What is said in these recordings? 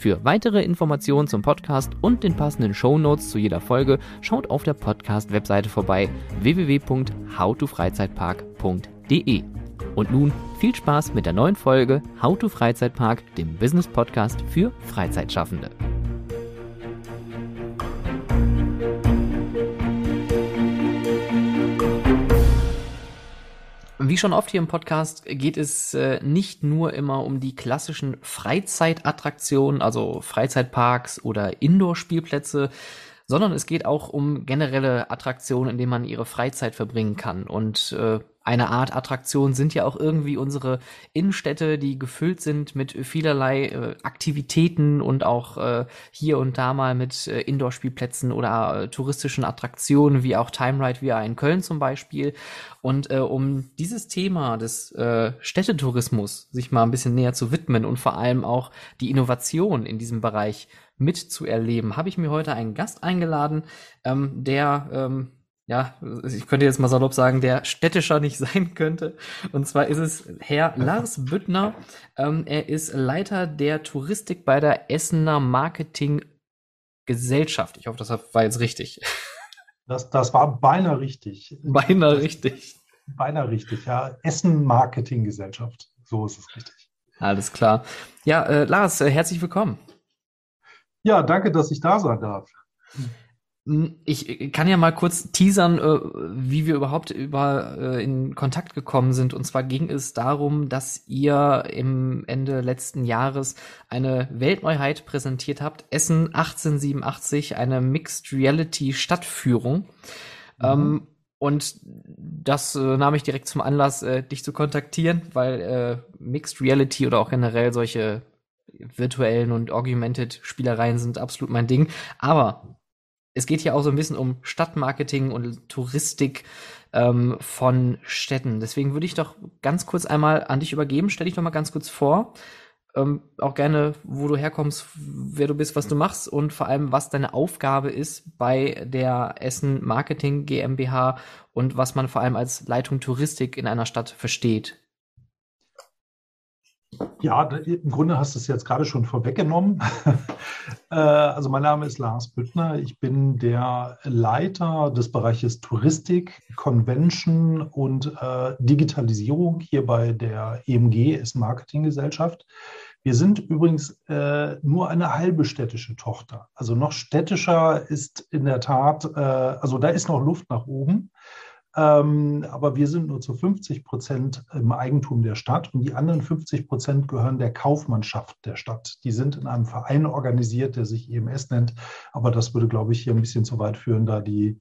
Für weitere Informationen zum Podcast und den passenden Show Notes zu jeder Folge schaut auf der Podcast-Webseite vorbei www.howtofreizeitpark.de. Und nun viel Spaß mit der neuen Folge How to Freizeitpark, dem Business Podcast für Freizeitschaffende. Wie schon oft hier im Podcast geht es äh, nicht nur immer um die klassischen Freizeitattraktionen, also Freizeitparks oder Indoor-Spielplätze, sondern es geht auch um generelle Attraktionen, in denen man ihre Freizeit verbringen kann. Und äh, eine Art Attraktion sind ja auch irgendwie unsere Innenstädte, die gefüllt sind mit vielerlei äh, Aktivitäten und auch äh, hier und da mal mit äh, Indoor-Spielplätzen oder äh, touristischen Attraktionen, wie auch Time Ride VR in Köln zum Beispiel. Und äh, um dieses Thema des äh, Städtetourismus sich mal ein bisschen näher zu widmen und vor allem auch die Innovation in diesem Bereich mitzuerleben, habe ich mir heute einen Gast eingeladen, ähm, der ähm, ja, ich könnte jetzt mal salopp sagen, der städtischer nicht sein könnte. Und zwar ist es Herr Lars Büttner. Ähm, er ist Leiter der Touristik bei der Essener Marketing Gesellschaft. Ich hoffe, das war jetzt richtig. Das, das war beinahe richtig. Beinahe richtig. Beinahe richtig, ja. Essen Marketing Gesellschaft. So ist es richtig. Alles klar. Ja, äh, Lars, äh, herzlich willkommen. Ja, danke, dass ich da sein darf. Hm, ich kann ja mal kurz teasern, äh, wie wir überhaupt über äh, in Kontakt gekommen sind. Und zwar ging es darum, dass ihr im Ende letzten Jahres eine Weltneuheit präsentiert habt. Essen 1887, eine Mixed Reality Stadtführung. Mhm. Ähm, und das äh, nahm ich direkt zum Anlass, äh, dich zu kontaktieren, weil äh, Mixed Reality oder auch generell solche virtuellen und augmented Spielereien sind absolut mein Ding. Aber es geht hier auch so ein bisschen um Stadtmarketing und Touristik ähm, von Städten. Deswegen würde ich doch ganz kurz einmal an dich übergeben. Stell dich doch mal ganz kurz vor. Ähm, auch gerne, wo du herkommst, wer du bist, was du machst und vor allem, was deine Aufgabe ist bei der Essen Marketing GmbH und was man vor allem als Leitung Touristik in einer Stadt versteht. Ja, im Grunde hast du es jetzt gerade schon vorweggenommen. Äh, also mein Name ist Lars Büttner. Ich bin der Leiter des Bereiches Touristik, Convention und äh, Digitalisierung hier bei der EMG, ist Marketinggesellschaft. Wir sind übrigens äh, nur eine halbe städtische Tochter. Also noch städtischer ist in der Tat, äh, also da ist noch Luft nach oben. Ähm, aber wir sind nur zu 50 Prozent im Eigentum der Stadt und die anderen 50 Prozent gehören der Kaufmannschaft der Stadt. Die sind in einem Verein organisiert, der sich EMS nennt. Aber das würde, glaube ich, hier ein bisschen zu weit führen, da die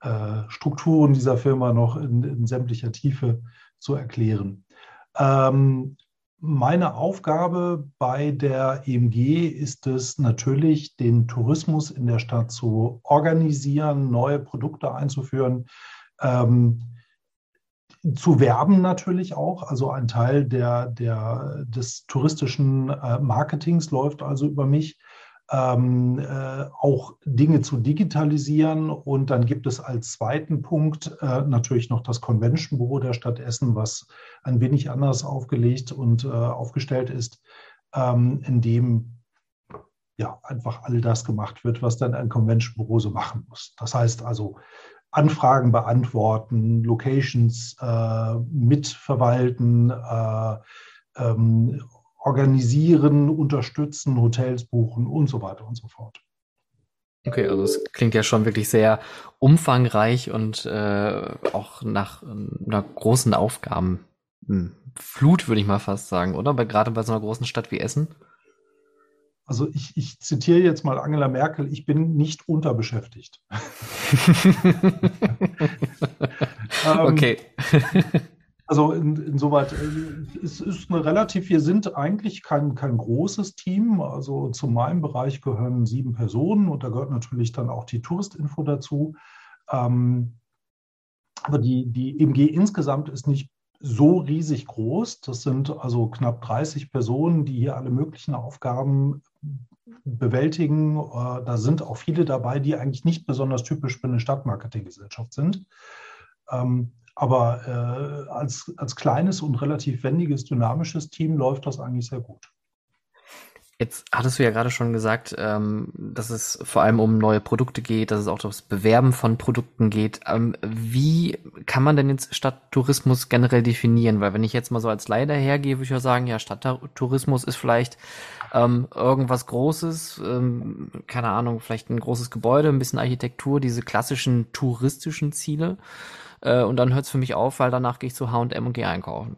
äh, Strukturen dieser Firma noch in, in sämtlicher Tiefe zu erklären. Ähm, meine Aufgabe bei der EMG ist es natürlich, den Tourismus in der Stadt zu organisieren, neue Produkte einzuführen, ähm, zu werben natürlich auch. Also ein Teil der, der, des touristischen äh, Marketings läuft also über mich. Ähm, äh, auch Dinge zu digitalisieren. Und dann gibt es als zweiten Punkt äh, natürlich noch das Convention Büro der Stadt Essen, was ein wenig anders aufgelegt und äh, aufgestellt ist, ähm, in dem ja einfach all das gemacht wird, was dann ein Convention Büro so machen muss. Das heißt also Anfragen beantworten, Locations äh, mitverwalten, äh, ähm, organisieren, unterstützen, Hotels buchen und so weiter und so fort. Okay, also es klingt ja schon wirklich sehr umfangreich und äh, auch nach einer großen Aufgabenflut, hm, würde ich mal fast sagen, oder? Bei, gerade bei so einer großen Stadt wie Essen. Also ich, ich zitiere jetzt mal Angela Merkel, ich bin nicht unterbeschäftigt. Ähm, okay. Also in, insoweit, äh, es ist eine relativ, wir sind eigentlich kein, kein großes Team. Also zu meinem Bereich gehören sieben Personen und da gehört natürlich dann auch die Touristinfo dazu. Ähm, aber die, die EMG insgesamt ist nicht so riesig groß. Das sind also knapp 30 Personen, die hier alle möglichen Aufgaben bewältigen. Äh, da sind auch viele dabei, die eigentlich nicht besonders typisch für eine Stadtmarketinggesellschaft sind. Ähm, aber äh, als, als kleines und relativ wendiges, dynamisches Team läuft das eigentlich sehr gut. Jetzt hattest du ja gerade schon gesagt, ähm, dass es vor allem um neue Produkte geht, dass es auch das Bewerben von Produkten geht. Ähm, wie kann man denn jetzt Stadttourismus generell definieren? Weil wenn ich jetzt mal so als Leider hergehe, würde ich ja sagen, ja, Stadttourismus ist vielleicht ähm, irgendwas Großes, keine Ahnung, vielleicht ein großes Gebäude, ein bisschen Architektur, diese klassischen touristischen Ziele. Äh, und dann hört es für mich auf, weil danach gehe ich zu HM und gehe einkaufen.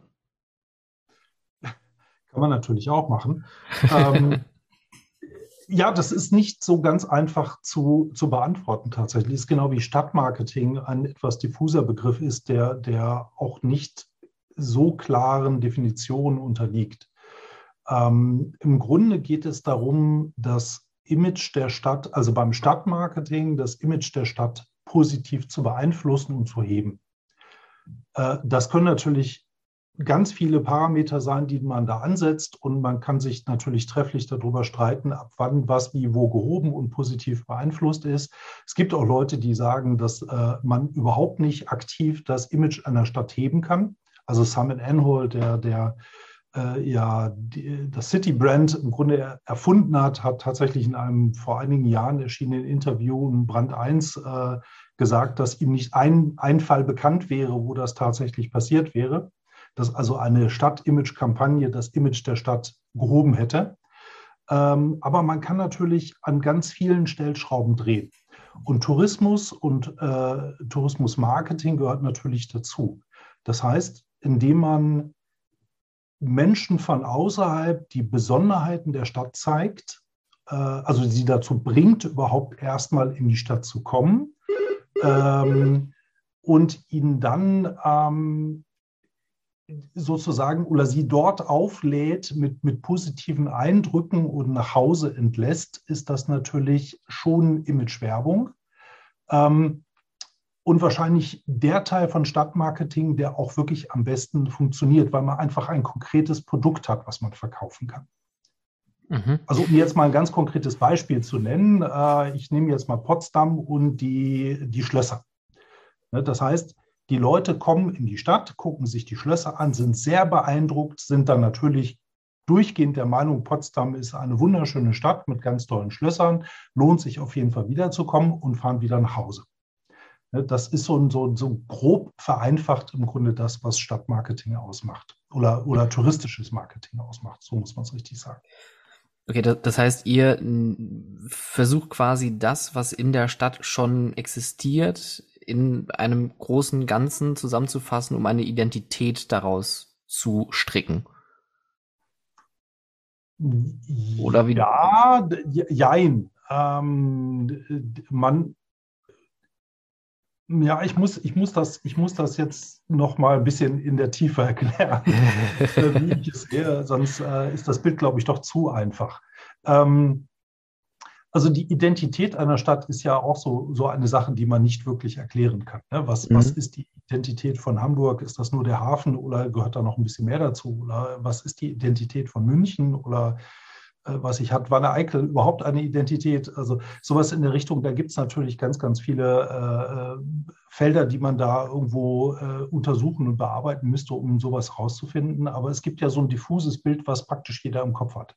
Kann man natürlich auch machen. ähm, ja, das ist nicht so ganz einfach zu, zu beantworten tatsächlich. Es ist genau wie Stadtmarketing ein etwas diffuser Begriff ist, der, der auch nicht so klaren Definitionen unterliegt. Ähm, Im Grunde geht es darum, das Image der Stadt, also beim Stadtmarketing, das Image der Stadt positiv zu beeinflussen und zu heben. Äh, das können natürlich ganz viele Parameter sein, die man da ansetzt und man kann sich natürlich trefflich darüber streiten, ab wann was wie wo gehoben und positiv beeinflusst ist. Es gibt auch Leute, die sagen, dass äh, man überhaupt nicht aktiv das Image einer Stadt heben kann. Also Simon Anhol, der, der äh, ja die, das City Brand im Grunde erfunden hat, hat tatsächlich in einem vor einigen Jahren erschienenen Interview in Brand 1 äh, gesagt, dass ihm nicht ein, ein Fall bekannt wäre, wo das tatsächlich passiert wäre, dass also eine Stadt-Image-Kampagne das Image der Stadt gehoben hätte. Ähm, aber man kann natürlich an ganz vielen Stellschrauben drehen. Und Tourismus und äh, Tourismusmarketing gehört natürlich dazu. Das heißt, indem man Menschen von außerhalb die Besonderheiten der Stadt zeigt, äh, also sie dazu bringt, überhaupt erstmal in die Stadt zu kommen ähm, und ihnen dann ähm, sozusagen oder sie dort auflädt mit, mit positiven Eindrücken und nach Hause entlässt, ist das natürlich schon Imagewerbung. Ähm, und wahrscheinlich der Teil von Stadtmarketing, der auch wirklich am besten funktioniert, weil man einfach ein konkretes Produkt hat, was man verkaufen kann. Mhm. Also um jetzt mal ein ganz konkretes Beispiel zu nennen, äh, ich nehme jetzt mal Potsdam und die, die Schlösser. Ne, das heißt, die Leute kommen in die Stadt, gucken sich die Schlösser an, sind sehr beeindruckt, sind dann natürlich durchgehend der Meinung, Potsdam ist eine wunderschöne Stadt mit ganz tollen Schlössern, lohnt sich auf jeden Fall wiederzukommen und fahren wieder nach Hause. Ne, das ist so, so, so grob vereinfacht im Grunde das, was Stadtmarketing ausmacht oder, oder touristisches Marketing ausmacht. So muss man es richtig sagen. Okay, das heißt, ihr versucht quasi das, was in der Stadt schon existiert, in einem großen Ganzen zusammenzufassen, um eine Identität daraus zu stricken. Oder wie? Ja, jein. Ähm, man, ja, ich muss, ich muss, das, ich muss das jetzt noch mal ein bisschen in der Tiefe erklären, wie ich es sehe, sonst äh, ist das Bild, glaube ich, doch zu einfach. Ähm, also die Identität einer Stadt ist ja auch so, so eine Sache, die man nicht wirklich erklären kann. Ne? Was, mhm. was ist die Identität von Hamburg? Ist das nur der Hafen oder gehört da noch ein bisschen mehr dazu? Oder was ist die Identität von München? Oder was ich hat, Wanne Eickel überhaupt eine Identität? Also sowas in der Richtung, da gibt es natürlich ganz, ganz viele äh, äh, Felder, die man da irgendwo äh, untersuchen und bearbeiten müsste, um sowas rauszufinden. Aber es gibt ja so ein diffuses Bild, was praktisch jeder im Kopf hat.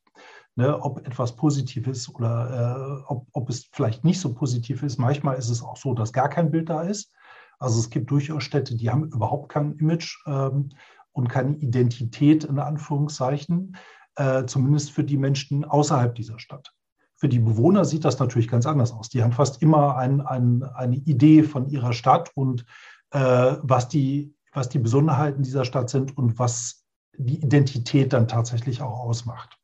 Ne, ob etwas positiv ist oder äh, ob, ob es vielleicht nicht so positiv ist. Manchmal ist es auch so, dass gar kein Bild da ist. Also es gibt durchaus Städte, die haben überhaupt kein Image ähm, und keine Identität in Anführungszeichen äh, zumindest für die Menschen außerhalb dieser Stadt. Für die Bewohner sieht das natürlich ganz anders aus. Die haben fast immer ein, ein, eine Idee von ihrer Stadt und äh, was, die, was die Besonderheiten dieser Stadt sind und was die Identität dann tatsächlich auch ausmacht.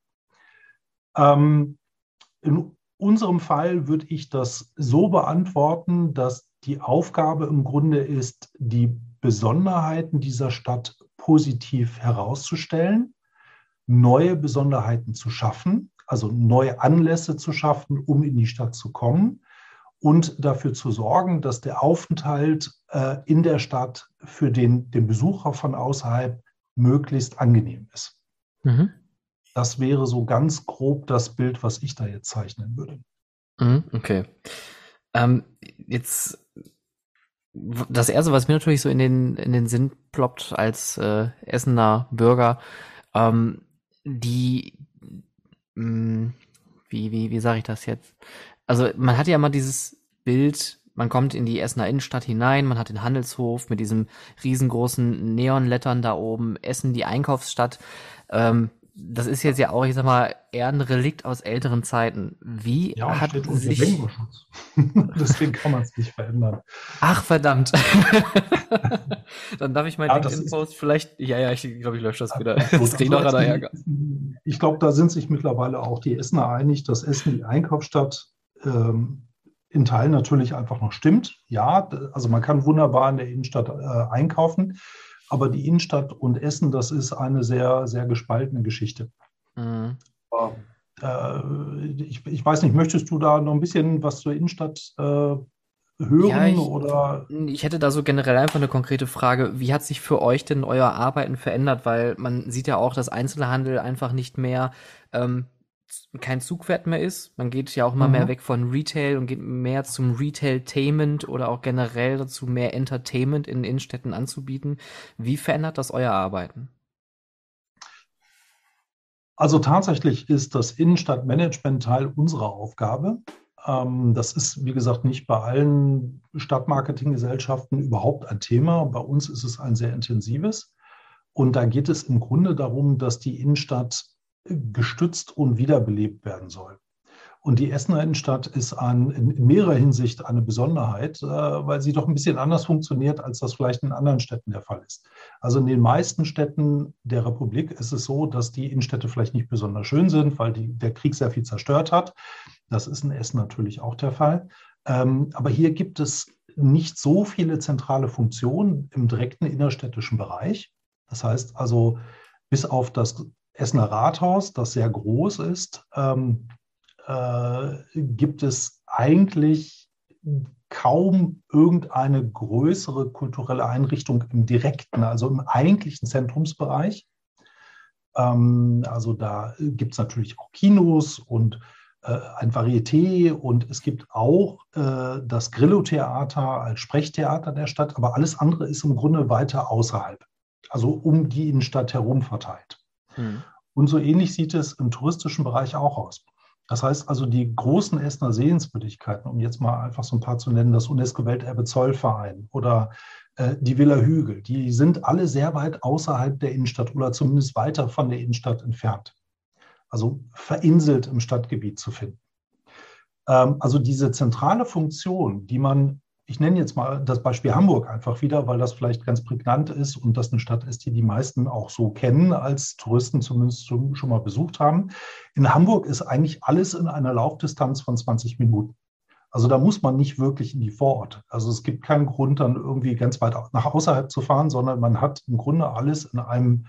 Ähm, in unserem Fall würde ich das so beantworten, dass die Aufgabe im Grunde ist, die Besonderheiten dieser Stadt positiv herauszustellen, neue Besonderheiten zu schaffen, also neue Anlässe zu schaffen, um in die Stadt zu kommen und dafür zu sorgen, dass der Aufenthalt äh, in der Stadt für den, den Besucher von außerhalb möglichst angenehm ist. Mhm. Das wäre so ganz grob das Bild, was ich da jetzt zeichnen würde. Mhm, okay. Ähm, jetzt das erste, was mir natürlich so in den in den Sinn ploppt als äh, Essener Bürger, ähm, die mh, hm, wie wie wie sage ich das jetzt? Also man hat ja immer dieses Bild, man kommt in die Essener Innenstadt hinein, man hat den Handelshof mit diesem riesengroßen Neonlettern da oben, Essen die Einkaufsstadt. Ähm, das ist jetzt ja auch, ich sag mal, eher ein Relikt aus älteren Zeiten. Wie ja, hat sich... Deswegen kann man es nicht verändern. Ach, verdammt. Dann darf ich meinen ja, LinkedIn-Post vielleicht... Ja, ja, ich glaube, ich lösche das wieder. Das noch Ärger. Ich glaube, da sind sich mittlerweile auch die Essener einig, dass Essen die Einkaufsstadt ähm, in Teilen natürlich einfach noch stimmt. Ja, also man kann wunderbar in der Innenstadt äh, einkaufen. Aber die Innenstadt und Essen, das ist eine sehr, sehr gespaltene Geschichte. Mhm. Äh, ich, ich, weiß nicht, möchtest du da noch ein bisschen was zur Innenstadt äh, hören? Ja, ich, oder? ich hätte da so generell einfach eine konkrete Frage. Wie hat sich für euch denn euer Arbeiten verändert? Weil man sieht ja auch, dass Einzelhandel einfach nicht mehr ähm, kein Zugwert mehr ist. Man geht ja auch immer mhm. mehr weg von Retail und geht mehr zum Retailtainment oder auch generell dazu, mehr Entertainment in Innenstädten anzubieten. Wie verändert das euer Arbeiten? Also tatsächlich ist das Innenstadtmanagement Teil unserer Aufgabe. Ähm, das ist, wie gesagt, nicht bei allen Stadtmarketinggesellschaften überhaupt ein Thema. Bei uns ist es ein sehr intensives. Und da geht es im Grunde darum, dass die Innenstadt gestützt und wiederbelebt werden soll. Und die Essener Innenstadt ist an, in, mehrerer Hinsicht eine Besonderheit, äh, weil sie doch ein bisschen anders funktioniert, als das vielleicht in anderen Städten der Fall ist. Also in den meisten Städten der Republik ist es so, dass die Innenstädte vielleicht nicht besonders schön sind, weil die, der Krieg sehr viel zerstört hat. Das ist in Essen natürlich auch der Fall. Ähm, aber hier gibt es nicht so viele zentrale Funktionen im direkten innerstädtischen Bereich. Das heißt also, bis auf das Essener Rathaus, das sehr groß ist, ähm, äh, gibt es eigentlich kaum irgendeine größere kulturelle Einrichtung im direkten, also im eigentlichen Zentrumsbereich. Ähm, also da gibt es natürlich auch Kinos und äh, ein Varieté und es gibt auch äh, das Grillo-Theater als Sprechtheater der Stadt, aber alles andere ist im Grunde weiter außerhalb, also um die Innenstadt herum verteilt. Mhm. Und so ähnlich sieht es im touristischen Bereich auch aus. Das heißt also, die großen Essener Sehenswürdigkeiten, um jetzt mal einfach so ein paar zu nennen, das UNESCO-Welterbe Zollverein oder äh, die Villa Hügel, die sind alle sehr weit außerhalb der Innenstadt oder zumindest weiter von der Innenstadt entfernt. Also verinselt im Stadtgebiet zu finden. Ähm, also diese zentrale Funktion, die man ich nenne jetzt mal das Beispiel Hamburg einfach wieder, weil das vielleicht ganz prägnant ist und das eine Stadt ist, die die meisten auch so kennen, als Touristen zumindest schon mal besucht haben. In Hamburg ist eigentlich alles in einer Laufdistanz von 20 Minuten. Also da muss man nicht wirklich in die Vororte. Also es gibt keinen Grund, dann irgendwie ganz weit nach außerhalb zu fahren, sondern man hat im Grunde alles in einem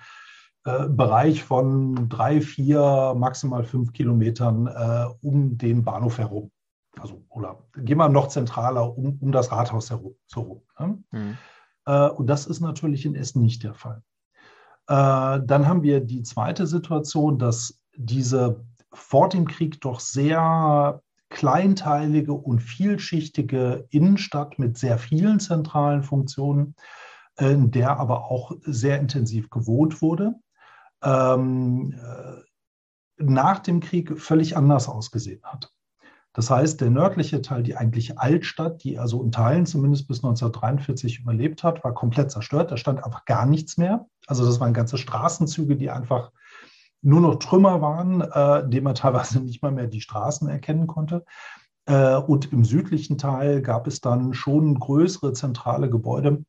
äh, Bereich von drei, vier, maximal fünf Kilometern äh, um den Bahnhof herum also oder gehen wir noch zentraler um, um das Rathaus herum. So, ne? mhm. äh, und das ist natürlich in Essen nicht der Fall. Äh, dann haben wir die zweite Situation, dass diese vor dem Krieg doch sehr kleinteilige und vielschichtige Innenstadt mit sehr vielen zentralen Funktionen, in der aber auch sehr intensiv gewohnt wurde, ähm, äh, nach dem Krieg völlig anders ausgesehen hat. Das heißt, der nördliche Teil, die eigentliche Altstadt, die also in Teilen zumindest bis 1943 überlebt hat, war komplett zerstört. Da stand einfach gar nichts mehr. Also das waren ganze Straßenzüge, die einfach nur noch Trümmer waren, äh, indem man teilweise nicht mal mehr die Straßen erkennen konnte. Äh, und im südlichen Teil gab es dann schon größere zentrale Gebäude,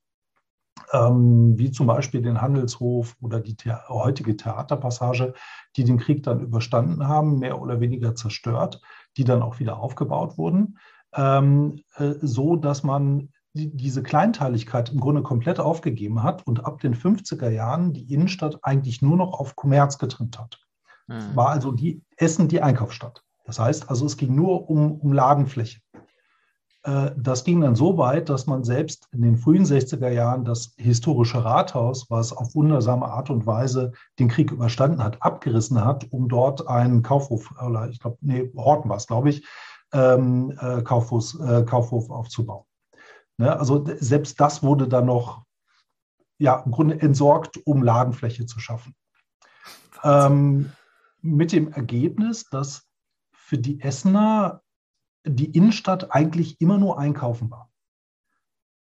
ähm, wie zum Beispiel den Handelshof oder die The heutige Theaterpassage, die den Krieg dann überstanden haben, mehr oder weniger zerstört, die dann auch wieder aufgebaut wurden, ähm, äh, so dass man die, diese Kleinteiligkeit im Grunde komplett aufgegeben hat und ab den 50er Jahren die Innenstadt eigentlich nur noch auf Kommerz getrimmt hat. Mhm. War also die Essen die Einkaufsstadt. Das heißt also, es ging nur um, um Ladenfläche. Äh, das ging dann so weit, dass man selbst in den frühen 60er Jahren das historische Rathaus, was auf wundersame Art und Weise den Krieg überstanden hat, abgerissen hat, um dort einen Kaufhof, oder ich glaube, nee, Horten war es, glaube ich, ähm, äh, Kaufhof, äh, Kaufhof aufzubauen. Ne? Also selbst das wurde dann noch ja, im Grunde entsorgt, um Ladenfläche zu schaffen. Ähm, mit dem Ergebnis, dass für die Essener die Innenstadt eigentlich immer nur einkaufen war.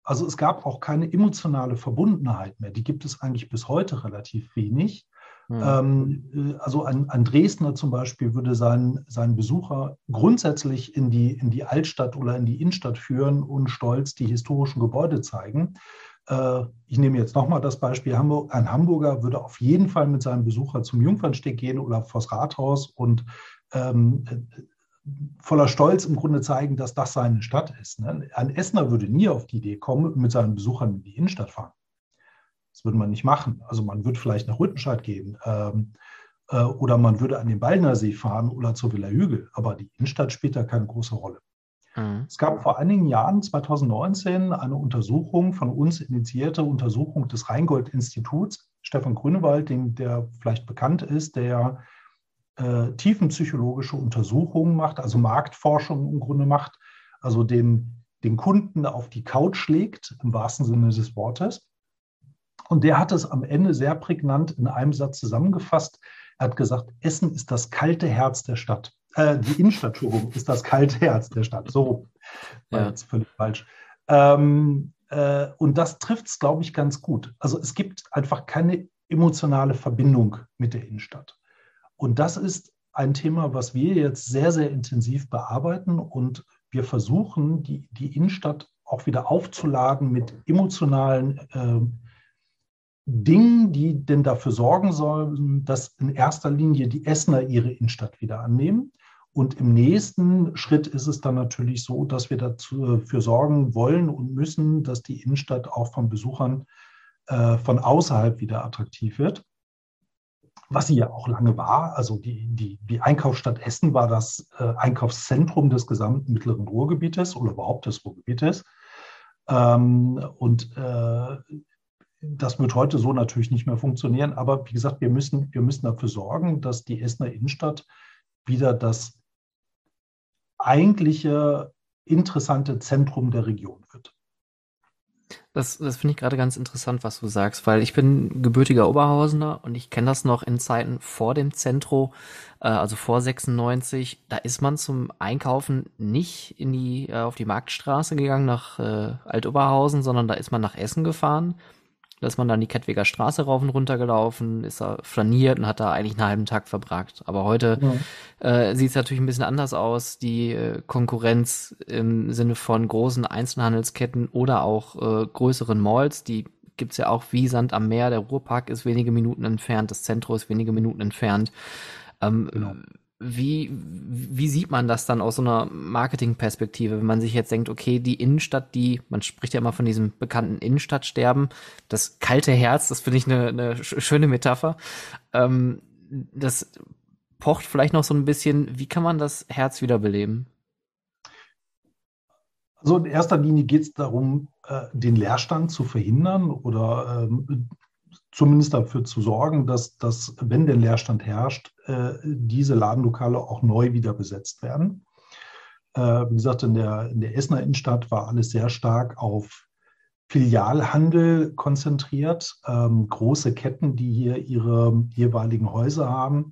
Also es gab auch keine emotionale Verbundenheit mehr. Die gibt es eigentlich bis heute relativ wenig. Mhm. Also ein, ein, Dresdner zum Beispiel würde seinen, seinen Besucher grundsätzlich in die, in die Altstadt oder in die Innenstadt führen und stolz die historischen Gebäude zeigen. Äh, ich nehme jetzt nochmal das Beispiel Hamburg. Ein Hamburger würde auf jeden Fall mit seinem Besucher zum Jungfernsteg gehen oder vors Rathaus und ähm, voller Stolz im Grunde zeigen, dass das seine Stadt ist. Ne? Ein Essener würde nie auf die Idee kommen, mit seinen Besuchern in die Innenstadt fahren. Das würde man nicht machen. Also man würde vielleicht nach Rüttenscheid gehen ähm, äh, oder man würde an den Ballner See fahren oder zur Villa Hügel. Aber die Innenstadt spielt da keine große Rolle. Mhm. Es gab vor einigen Jahren, 2019, eine Untersuchung, von uns initiierte Untersuchung des Rheingold-Instituts. Stefan Grünewald, den, der vielleicht bekannt ist, der äh, tiefenpsychologische Untersuchungen macht, also Marktforschung im Grunde macht, also den, den Kunden auf die Couch legt, im wahrsten Sinne des Wortes. Und der hat es am Ende sehr prägnant in einem Satz zusammengefasst. Er hat gesagt, Essen ist das kalte Herz der Stadt. Äh, die Innenstadt, Entschuldigung, ist das kalte Herz der Stadt. So, war ja. jetzt völlig falsch. Ähm, äh, und das trifft es, glaube ich, ganz gut. Also es gibt einfach keine emotionale Verbindung mit der Innenstadt. Und das ist ein Thema, was wir jetzt sehr, sehr intensiv bearbeiten und wir versuchen, die, die Innenstadt auch wieder aufzuladen mit emotionalen äh, Dingen, die denn dafür sorgen sollen, dass in erster Linie die Essener ihre Innenstadt wieder annehmen. Und im nächsten Schritt ist es dann natürlich so, dass wir dafür sorgen wollen und müssen, dass die Innenstadt auch von Besuchern äh, von außerhalb wieder attraktiv wird was sie ja auch lange war. Also die, die, die Einkaufsstadt Essen war das äh, Einkaufszentrum des gesamten mittleren Ruhrgebietes oder überhaupt des Ruhrgebietes. Ähm, und äh, das wird heute so natürlich nicht mehr funktionieren. Aber wie gesagt, wir müssen, wir müssen dafür sorgen, dass die Essener Innenstadt wieder das eigentliche interessante Zentrum der Region wird. Das, das finde ich gerade ganz interessant, was du sagst, weil ich bin gebürtiger Oberhausener und ich kenne das noch in Zeiten vor dem Zentro, äh, also vor 96. Da ist man zum Einkaufen nicht in die, äh, auf die Marktstraße gegangen nach äh, Altoberhausen, sondern da ist man nach Essen gefahren da ist man dann die Kettwiger Straße rauf und runter gelaufen, ist da flaniert und hat da eigentlich einen halben Tag verbracht. Aber heute ja. äh, sieht es natürlich ein bisschen anders aus. Die äh, Konkurrenz im Sinne von großen Einzelhandelsketten oder auch äh, größeren Malls, die gibt's ja auch wie Sand am Meer. Der Ruhrpark ist wenige Minuten entfernt, das Zentrum ist wenige Minuten entfernt. Ähm, genau wie, wie sieht man das dann aus so einer Marketingperspektive, wenn man sich jetzt denkt, okay, die Innenstadt, die, man spricht ja immer von diesem bekannten Innenstadtsterben, das kalte Herz, das finde ich eine, eine schöne Metapher. Ähm, das pocht vielleicht noch so ein bisschen, wie kann man das Herz wiederbeleben? Also in erster Linie geht es darum, äh, den Leerstand zu verhindern oder ähm, zumindest dafür zu sorgen, dass, dass wenn der Leerstand herrscht, äh, diese Ladenlokale auch neu wieder besetzt werden. Äh, wie gesagt, in der, in der Essener Innenstadt war alles sehr stark auf Filialhandel konzentriert. Ähm, große Ketten, die hier ihre jeweiligen Häuser haben,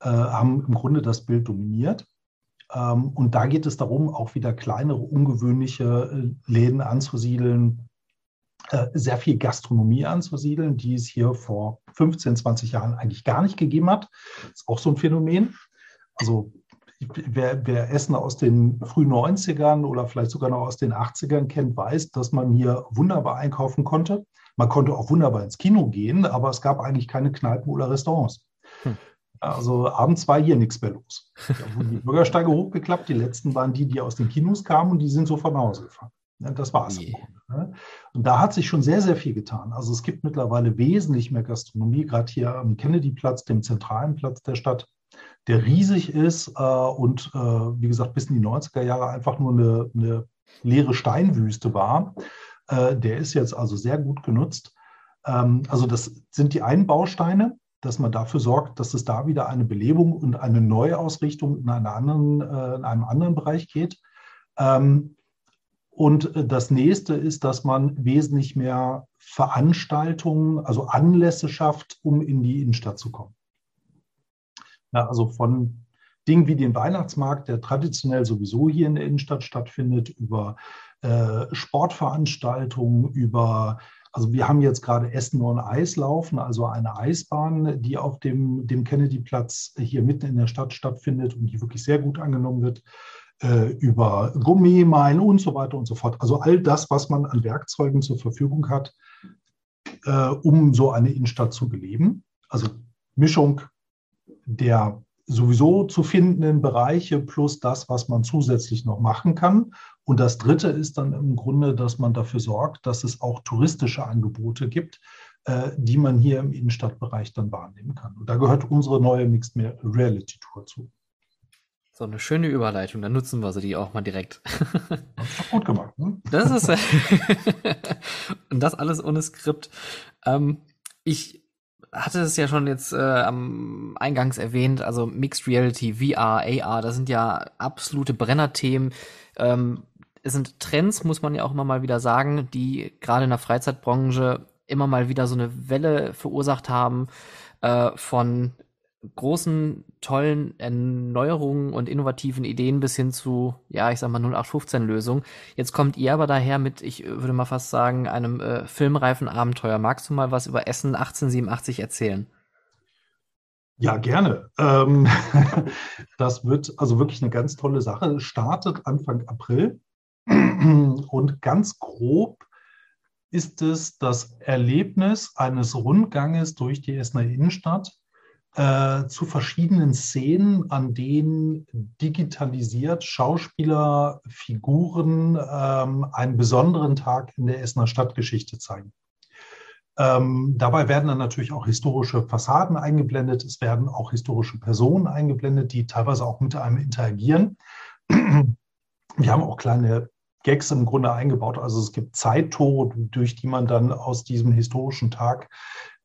äh, haben im Grunde das Bild dominiert. Ähm, und da geht es darum, auch wieder kleinere, ungewöhnliche Läden anzusiedeln, sehr viel Gastronomie anzusiedeln, die es hier vor 15, 20 Jahren eigentlich gar nicht gegeben hat. Das ist auch so ein Phänomen. Also wer, wer Essen aus den frühen 90ern oder vielleicht sogar noch aus den 80ern kennt, weiß, dass man hier wunderbar einkaufen konnte. Man konnte auch wunderbar ins Kino gehen, aber es gab eigentlich keine Kneipen oder Restaurants. Hm. Also abends war hier nichts mehr los. Da wurden die Bürgersteige hochgeklappt. Die letzten waren die, die aus den Kinos kamen und die sind sofort nach Hause gefahren. Das war es. Yeah. Ne? Und da hat sich schon sehr, sehr viel getan. Also es gibt mittlerweile wesentlich mehr Gastronomie, gerade hier am Kennedyplatz, dem zentralen Platz der Stadt, der riesig ist äh, und äh, wie gesagt bis in die 90er Jahre einfach nur eine, eine leere Steinwüste war. Äh, der ist jetzt also sehr gut genutzt. Ähm, also das sind die einen Bausteine dass man dafür sorgt, dass es da wieder eine Belebung und eine Neuausrichtung in, anderen, in einem anderen Bereich geht. Ähm, und das nächste ist, dass man wesentlich mehr Veranstaltungen, also Anlässe schafft, um in die Innenstadt zu kommen. Ja, also von Dingen wie den Weihnachtsmarkt, der traditionell sowieso hier in der Innenstadt stattfindet, über äh, Sportveranstaltungen, über also wir haben jetzt gerade Essen on Eis laufen, also eine Eisbahn, die auf dem, dem Kennedy-Platz hier mitten in der Stadt stattfindet und die wirklich sehr gut angenommen wird, äh, über Gummimeilen und so weiter und so fort. Also all das, was man an Werkzeugen zur Verfügung hat, äh, um so eine Innenstadt zu beleben. Also Mischung der sowieso zu findenden Bereiche plus das, was man zusätzlich noch machen kann. Und das Dritte ist dann im Grunde, dass man dafür sorgt, dass es auch touristische Angebote gibt, äh, die man hier im Innenstadtbereich dann wahrnehmen kann. Und da gehört unsere neue Mixed Reality Tour zu. So eine schöne Überleitung, dann nutzen wir sie die auch mal direkt. Das ist doch gut gemacht. Ne? Das ist und das alles ohne Skript. Ähm, ich hatte es ja schon jetzt äh, am Eingangs erwähnt, also Mixed Reality, VR, AR, das sind ja absolute Brennerthemen. Ähm, es sind Trends, muss man ja auch immer mal wieder sagen, die gerade in der Freizeitbranche immer mal wieder so eine Welle verursacht haben äh, von großen, tollen Erneuerungen und innovativen Ideen bis hin zu, ja, ich sag mal 0815-Lösungen. Jetzt kommt ihr aber daher mit, ich würde mal fast sagen, einem äh, filmreifen Abenteuer. Magst du mal was über Essen 1887 erzählen? Ja, gerne. Ähm, das wird also wirklich eine ganz tolle Sache. Startet Anfang April und ganz grob ist es das Erlebnis eines Rundganges durch die Essener Innenstadt äh, zu verschiedenen Szenen, an denen digitalisiert Schauspieler, Figuren ähm, einen besonderen Tag in der Essener Stadtgeschichte zeigen. Ähm, dabei werden dann natürlich auch historische Fassaden eingeblendet. Es werden auch historische Personen eingeblendet, die teilweise auch mit einem interagieren. Wir haben auch kleine Gags im Grunde eingebaut. Also es gibt Zeittore, durch die man dann aus diesem historischen Tag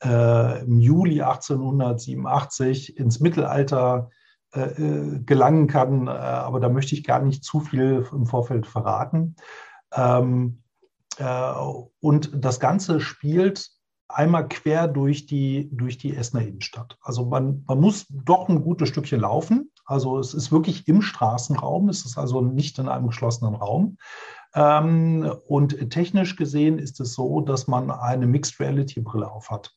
äh, im Juli 1887 ins Mittelalter äh, äh, gelangen kann. Äh, aber da möchte ich gar nicht zu viel im Vorfeld verraten. Ähm, äh, und das Ganze spielt einmal quer durch die, durch die Essener Innenstadt. Also man, man muss doch ein gutes Stückchen laufen. Also es ist wirklich im Straßenraum, es ist also nicht in einem geschlossenen Raum. Ähm, und technisch gesehen ist es so, dass man eine Mixed Reality Brille aufhat.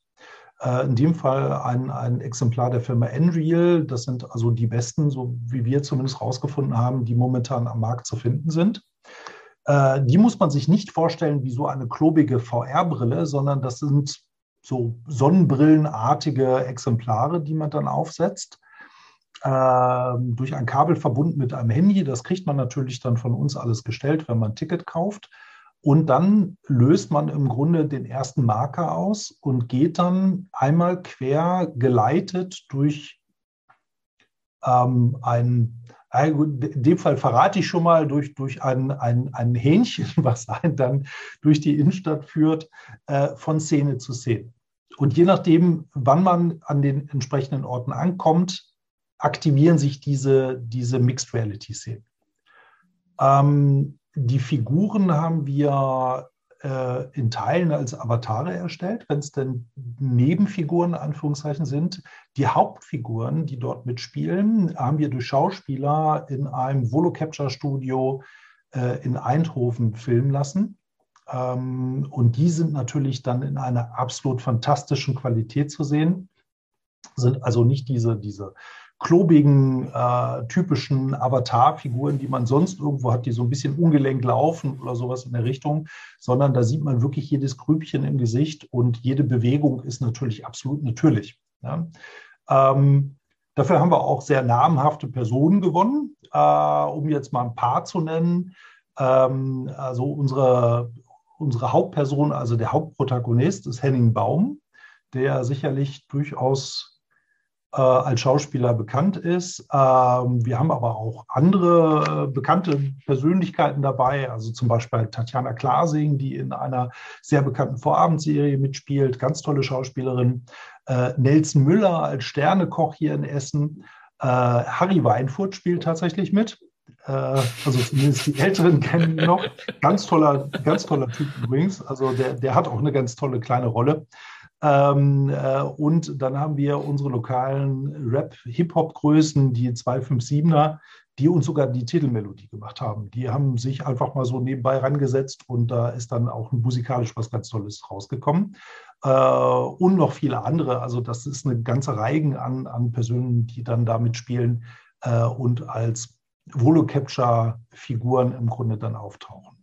Äh, in dem Fall ein, ein Exemplar der Firma Enreal. Das sind also die besten, so wie wir zumindest herausgefunden haben, die momentan am Markt zu finden sind. Äh, die muss man sich nicht vorstellen wie so eine klobige VR-Brille, sondern das sind so Sonnenbrillenartige Exemplare, die man dann aufsetzt. Äh, durch ein Kabel verbunden mit einem Handy. Das kriegt man natürlich dann von uns alles gestellt, wenn man ein Ticket kauft. Und dann löst man im Grunde den ersten Marker aus und geht dann einmal quer geleitet durch ähm, ein, in dem Fall verrate ich schon mal, durch, durch ein, ein, ein Hähnchen, was einen dann durch die Innenstadt führt, äh, von Szene zu Szene. Und je nachdem, wann man an den entsprechenden Orten ankommt, aktivieren sich diese, diese Mixed Reality Szenen. Ähm, die Figuren haben wir äh, in Teilen als Avatare erstellt, wenn es denn Nebenfiguren Anführungszeichen sind. Die Hauptfiguren, die dort mitspielen, haben wir durch Schauspieler in einem Volocapture-Studio äh, in Eindhoven filmen lassen. Ähm, und die sind natürlich dann in einer absolut fantastischen Qualität zu sehen. Sind also nicht diese, diese klobigen, äh, typischen Avatar-Figuren, die man sonst irgendwo hat, die so ein bisschen ungelenk laufen oder sowas in der Richtung, sondern da sieht man wirklich jedes Grübchen im Gesicht und jede Bewegung ist natürlich absolut natürlich. Ja. Ähm, dafür haben wir auch sehr namhafte Personen gewonnen, äh, um jetzt mal ein paar zu nennen. Ähm, also unsere, unsere Hauptperson, also der Hauptprotagonist ist Henning Baum, der sicherlich durchaus äh, als Schauspieler bekannt ist. Ähm, wir haben aber auch andere äh, bekannte Persönlichkeiten dabei, also zum Beispiel Tatjana Klasing, die in einer sehr bekannten Vorabendserie mitspielt, ganz tolle Schauspielerin. Äh, Nelson Müller als Sternekoch hier in Essen. Äh, Harry Weinfurt spielt tatsächlich mit. Äh, also zumindest die Älteren kennen ihn noch. Ganz toller, ganz toller Typ übrigens. Also der, der hat auch eine ganz tolle kleine Rolle. Ähm, äh, und dann haben wir unsere lokalen Rap-Hip-Hop-Größen, die 257er, die uns sogar die Titelmelodie gemacht haben. Die haben sich einfach mal so nebenbei rangesetzt und da ist dann auch musikalisch was ganz Tolles rausgekommen. Äh, und noch viele andere. Also das ist eine ganze Reihe an, an Personen, die dann da mitspielen äh, und als Volo-Capture-Figuren im Grunde dann auftauchen.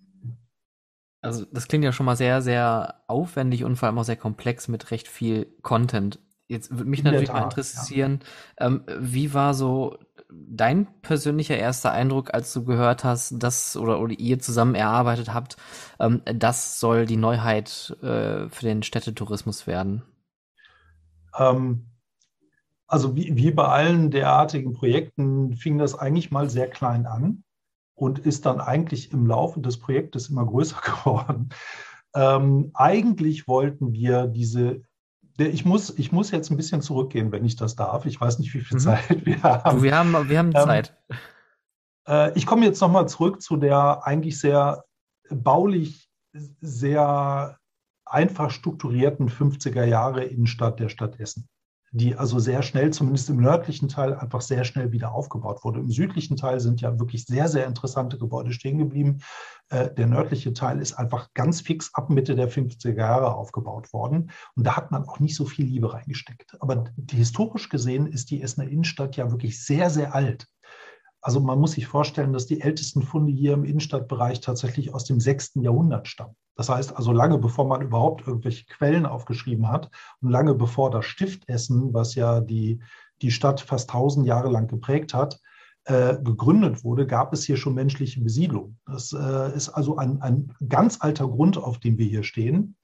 Also das klingt ja schon mal sehr, sehr aufwendig und vor allem auch sehr komplex mit recht viel Content. Jetzt würde mich In natürlich Tat, mal interessieren, ja. ähm, wie war so dein persönlicher erster Eindruck, als du gehört hast, dass oder, oder ihr zusammen erarbeitet habt, ähm, das soll die Neuheit äh, für den Städtetourismus werden? Ähm, also wie, wie bei allen derartigen Projekten fing das eigentlich mal sehr klein an und ist dann eigentlich im Laufe des Projektes immer größer geworden. Ähm, eigentlich wollten wir diese, ich muss, ich muss jetzt ein bisschen zurückgehen, wenn ich das darf. Ich weiß nicht, wie viel mhm. Zeit wir haben. Wir haben, wir haben ähm, Zeit. Äh, ich komme jetzt nochmal zurück zu der eigentlich sehr baulich, sehr einfach strukturierten 50er Jahre Innenstadt der Stadt Essen die also sehr schnell, zumindest im nördlichen Teil, einfach sehr schnell wieder aufgebaut wurde. Im südlichen Teil sind ja wirklich sehr, sehr interessante Gebäude stehen geblieben. Äh, der nördliche Teil ist einfach ganz fix ab Mitte der 50er Jahre aufgebaut worden. Und da hat man auch nicht so viel Liebe reingesteckt. Aber historisch gesehen ist die Essener Innenstadt ja wirklich sehr, sehr alt. Also man muss sich vorstellen, dass die ältesten Funde hier im Innenstadtbereich tatsächlich aus dem 6. Jahrhundert stammen. Das heißt also lange bevor man überhaupt irgendwelche Quellen aufgeschrieben hat und lange bevor das Stiftessen, was ja die, die Stadt fast 1000 Jahre lang geprägt hat, äh, gegründet wurde, gab es hier schon menschliche Besiedlung. Das äh, ist also ein, ein ganz alter Grund, auf dem wir hier stehen.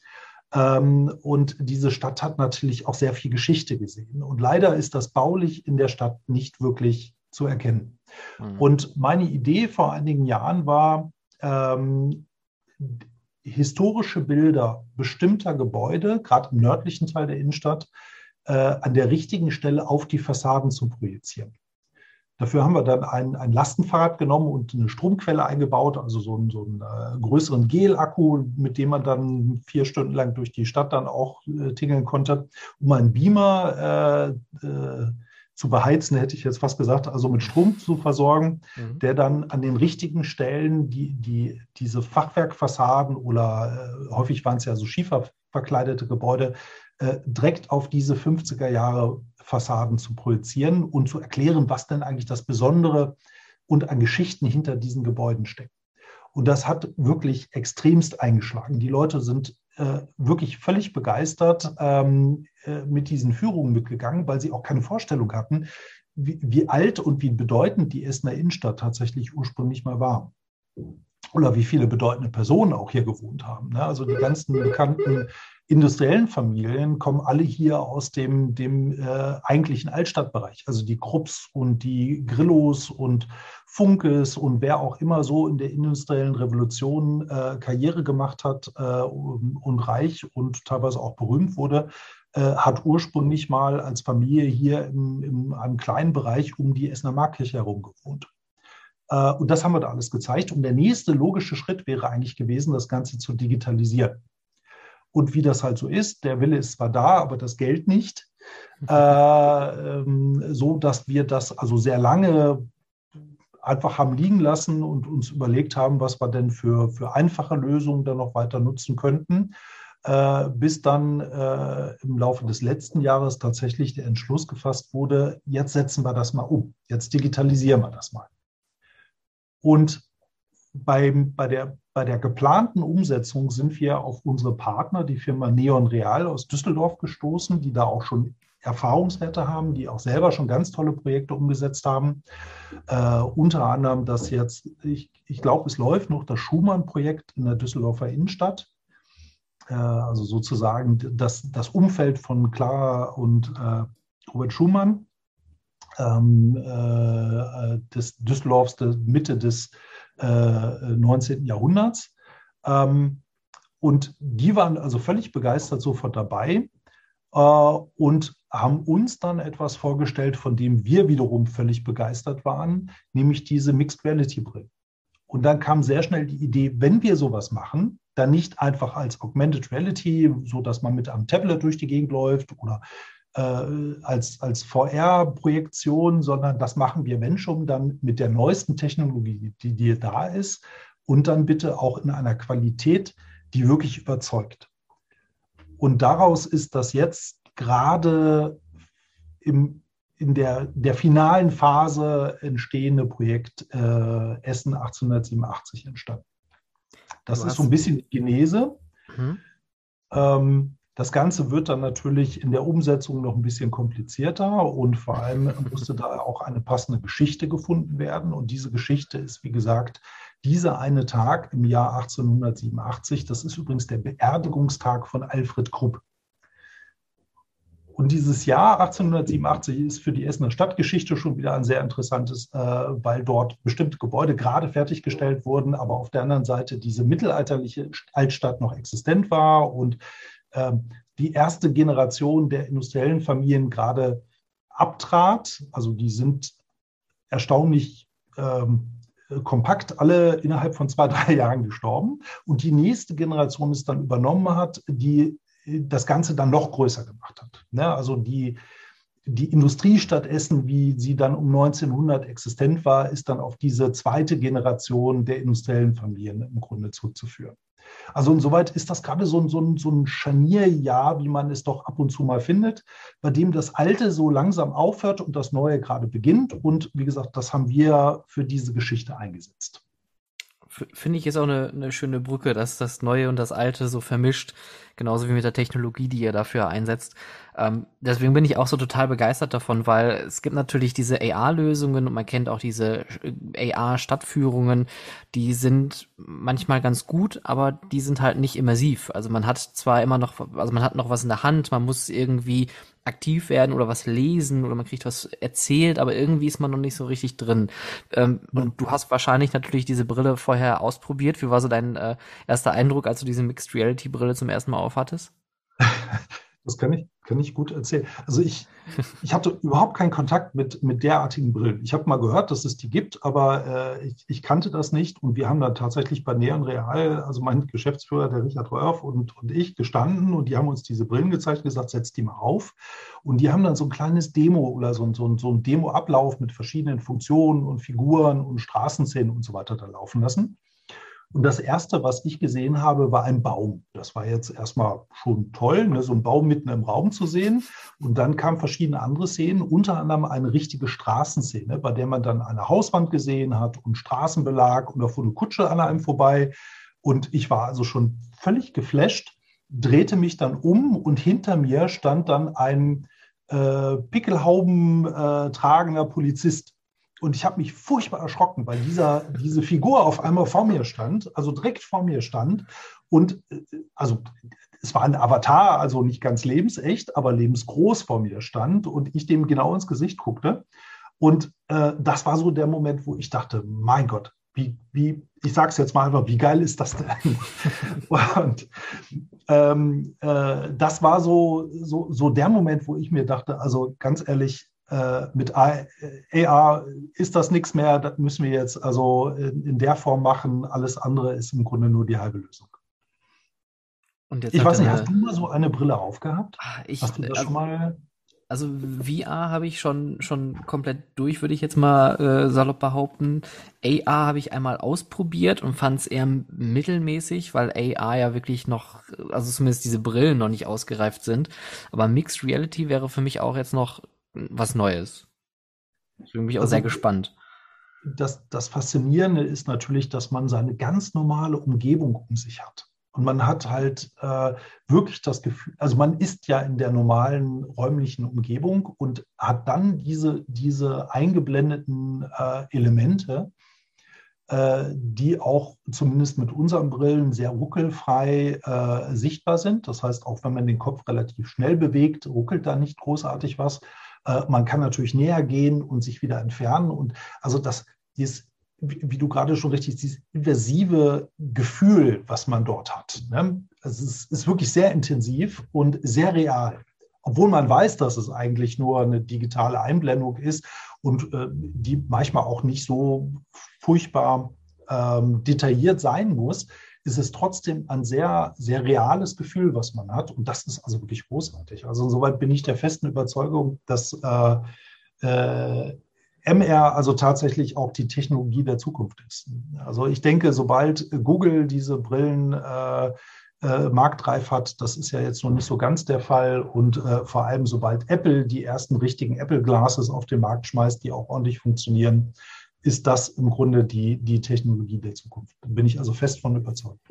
Ähm, und diese Stadt hat natürlich auch sehr viel Geschichte gesehen. Und leider ist das baulich in der Stadt nicht wirklich zu erkennen. Mhm. Und meine Idee vor einigen Jahren war, ähm, historische Bilder bestimmter Gebäude, gerade im nördlichen Teil der Innenstadt, äh, an der richtigen Stelle auf die Fassaden zu projizieren. Dafür haben wir dann ein, ein Lastenfahrrad genommen und eine Stromquelle eingebaut, also so einen, so einen äh, größeren Gel-Akku, mit dem man dann vier Stunden lang durch die Stadt dann auch äh, tingeln konnte, um einen Beamer äh, äh zu beheizen, hätte ich jetzt fast gesagt, also mit Strom zu versorgen, mhm. der dann an den richtigen Stellen die, die, diese Fachwerkfassaden oder äh, häufig waren es ja so schieferverkleidete Gebäude, äh, direkt auf diese 50er Jahre Fassaden zu projizieren und zu erklären, was denn eigentlich das Besondere und an Geschichten hinter diesen Gebäuden steckt. Und das hat wirklich extremst eingeschlagen. Die Leute sind äh, wirklich völlig begeistert ähm, äh, mit diesen Führungen mitgegangen, weil sie auch keine Vorstellung hatten, wie, wie alt und wie bedeutend die Essener Innenstadt tatsächlich ursprünglich mal war oder wie viele bedeutende Personen auch hier gewohnt haben. Ne? Also die ganzen bekannten industriellen Familien kommen alle hier aus dem, dem äh, eigentlichen Altstadtbereich. Also die Krupps und die Grillos und Funkes und wer auch immer so in der industriellen Revolution äh, Karriere gemacht hat äh, und reich und teilweise auch berühmt wurde, äh, hat ursprünglich mal als Familie hier in, in einem kleinen Bereich um die Essener Markkirche herum gewohnt. Äh, und das haben wir da alles gezeigt. Und der nächste logische Schritt wäre eigentlich gewesen, das Ganze zu digitalisieren. Und wie das halt so ist, der Wille ist zwar da, aber das Geld nicht. Äh, ähm, so dass wir das also sehr lange einfach haben liegen lassen und uns überlegt haben, was wir denn für, für einfache Lösungen dann noch weiter nutzen könnten. Äh, bis dann äh, im Laufe des letzten Jahres tatsächlich der Entschluss gefasst wurde, jetzt setzen wir das mal um, jetzt digitalisieren wir das mal. Und beim, bei, der, bei der geplanten Umsetzung sind wir auf unsere Partner, die Firma Neon Real aus Düsseldorf, gestoßen, die da auch schon Erfahrungswerte haben, die auch selber schon ganz tolle Projekte umgesetzt haben. Äh, unter anderem das jetzt, ich, ich glaube, es läuft noch das Schumann-Projekt in der Düsseldorfer Innenstadt. Äh, also sozusagen das, das Umfeld von Clara und äh, Robert Schumann ähm, äh, des Düsseldorfs der Mitte des 19. Äh, Jahrhunderts. Ähm, und die waren also völlig begeistert sofort dabei äh, und haben uns dann etwas vorgestellt, von dem wir wiederum völlig begeistert waren, nämlich diese Mixed Reality Brille. Und dann kam sehr schnell die Idee, wenn wir sowas machen, dann nicht einfach als Augmented Reality, so dass man mit einem Tablet durch die Gegend läuft oder äh, als, als VR-Projektion, sondern das machen wir, wenn schon, dann mit der neuesten Technologie, die, die da ist und dann bitte auch in einer Qualität, die wirklich überzeugt. Und daraus ist das jetzt gerade im, in der, der finalen Phase entstehende Projekt äh, Essen 1887 entstanden. Das ist so ein bisschen Genese. Mhm. Ähm, das Ganze wird dann natürlich in der Umsetzung noch ein bisschen komplizierter und vor allem musste da auch eine passende Geschichte gefunden werden. Und diese Geschichte ist, wie gesagt, dieser eine Tag im Jahr 1887. Das ist übrigens der Beerdigungstag von Alfred Krupp. Und dieses Jahr 1887 ist für die Essener Stadtgeschichte schon wieder ein sehr interessantes, äh, weil dort bestimmte Gebäude gerade fertiggestellt wurden, aber auf der anderen Seite diese mittelalterliche Altstadt noch existent war und die erste Generation der industriellen Familien gerade abtrat. Also die sind erstaunlich ähm, kompakt alle innerhalb von zwei, drei Jahren gestorben. Und die nächste Generation es dann übernommen hat, die das Ganze dann noch größer gemacht hat. Ne? Also die, die Industriestadt Essen, wie sie dann um 1900 existent war, ist dann auf diese zweite Generation der industriellen Familien im Grunde zurückzuführen. Also insoweit ist das gerade so, so, so ein Scharnierjahr, wie man es doch ab und zu mal findet, bei dem das Alte so langsam aufhört und das Neue gerade beginnt. Und wie gesagt, das haben wir für diese Geschichte eingesetzt finde ich ist auch eine, eine schöne Brücke, dass das Neue und das Alte so vermischt, genauso wie mit der Technologie, die ihr dafür einsetzt. Ähm, deswegen bin ich auch so total begeistert davon, weil es gibt natürlich diese AR-Lösungen und man kennt auch diese äh, AR-Stadtführungen, die sind manchmal ganz gut, aber die sind halt nicht immersiv. Also man hat zwar immer noch, also man hat noch was in der Hand, man muss irgendwie aktiv werden oder was lesen oder man kriegt was erzählt, aber irgendwie ist man noch nicht so richtig drin. Ähm, und du hast wahrscheinlich natürlich diese Brille vorher ausprobiert. Wie war so dein äh, erster Eindruck, als du diese Mixed Reality Brille zum ersten Mal aufhattest? Das kann ich, kann ich gut erzählen. Also ich, ich hatte überhaupt keinen Kontakt mit, mit derartigen Brillen. Ich habe mal gehört, dass es die gibt, aber äh, ich, ich, kannte das nicht. Und wir haben dann tatsächlich bei Neon Real, also mein Geschäftsführer, der Richard Röhrf und, und ich gestanden und die haben uns diese Brillen gezeigt und gesagt, setzt die mal auf. Und die haben dann so ein kleines Demo oder so, so, so ein Demo-Ablauf mit verschiedenen Funktionen und Figuren und Straßenszenen und so weiter da laufen lassen. Und das Erste, was ich gesehen habe, war ein Baum. Das war jetzt erstmal schon toll, ne, so ein Baum mitten im Raum zu sehen. Und dann kamen verschiedene andere Szenen, unter anderem eine richtige Straßenszene, bei der man dann eine Hauswand gesehen hat und Straßenbelag und da fuhr eine Kutsche an einem vorbei. Und ich war also schon völlig geflasht, drehte mich dann um und hinter mir stand dann ein äh, Pickelhauben äh, tragender Polizist und ich habe mich furchtbar erschrocken, weil dieser, diese Figur auf einmal vor mir stand, also direkt vor mir stand. Und äh, also es war ein Avatar, also nicht ganz lebensecht, aber lebensgroß vor mir stand und ich dem genau ins Gesicht guckte. Und äh, das war so der Moment, wo ich dachte, mein Gott, wie, wie ich sage es jetzt mal einfach, wie geil ist das denn? und ähm, äh, das war so, so, so der Moment, wo ich mir dachte, also ganz ehrlich, mit AR ist das nichts mehr, das müssen wir jetzt also in, in, der Form machen. Alles andere ist im Grunde nur die halbe Lösung. ich weiß nicht, hast du mal so eine Brille aufgehabt? Ah, ich, hast du das also, schon mal? Also VR habe ich schon, schon komplett durch, würde ich jetzt mal äh, salopp behaupten. AR habe ich einmal ausprobiert und fand es eher mittelmäßig, weil AR ja wirklich noch, also zumindest diese Brillen noch nicht ausgereift sind. Aber Mixed Reality wäre für mich auch jetzt noch was Neues. Deswegen bin ich auch also, sehr gespannt. Das, das Faszinierende ist natürlich, dass man seine ganz normale Umgebung um sich hat. Und man hat halt äh, wirklich das Gefühl, also man ist ja in der normalen räumlichen Umgebung und hat dann diese, diese eingeblendeten äh, Elemente, äh, die auch zumindest mit unseren Brillen sehr ruckelfrei äh, sichtbar sind. Das heißt, auch wenn man den Kopf relativ schnell bewegt, ruckelt da nicht großartig was. Äh, man kann natürlich näher gehen und sich wieder entfernen. Und also das, dieses wie du gerade schon richtig, dieses immersive Gefühl, was man dort hat. Ne? Es ist, ist, wirklich sehr intensiv und sehr real. Obwohl man weiß, dass es eigentlich nur eine digitale Einblendung ist und äh, die manchmal auch nicht so furchtbar ähm, detailliert sein muss, ist es trotzdem ein sehr, sehr reales Gefühl, was man hat. Und das ist also wirklich großartig. Also insoweit bin ich der festen Überzeugung, dass äh, äh, MR also tatsächlich auch die Technologie der Zukunft ist. Also ich denke, sobald Google diese Brillen äh, äh, marktreif hat, das ist ja jetzt noch nicht so ganz der Fall und äh, vor allem sobald Apple die ersten richtigen Apple Glasses auf den Markt schmeißt, die auch ordentlich funktionieren, ist das im Grunde die, die Technologie der Zukunft. Da bin ich also fest von überzeugt.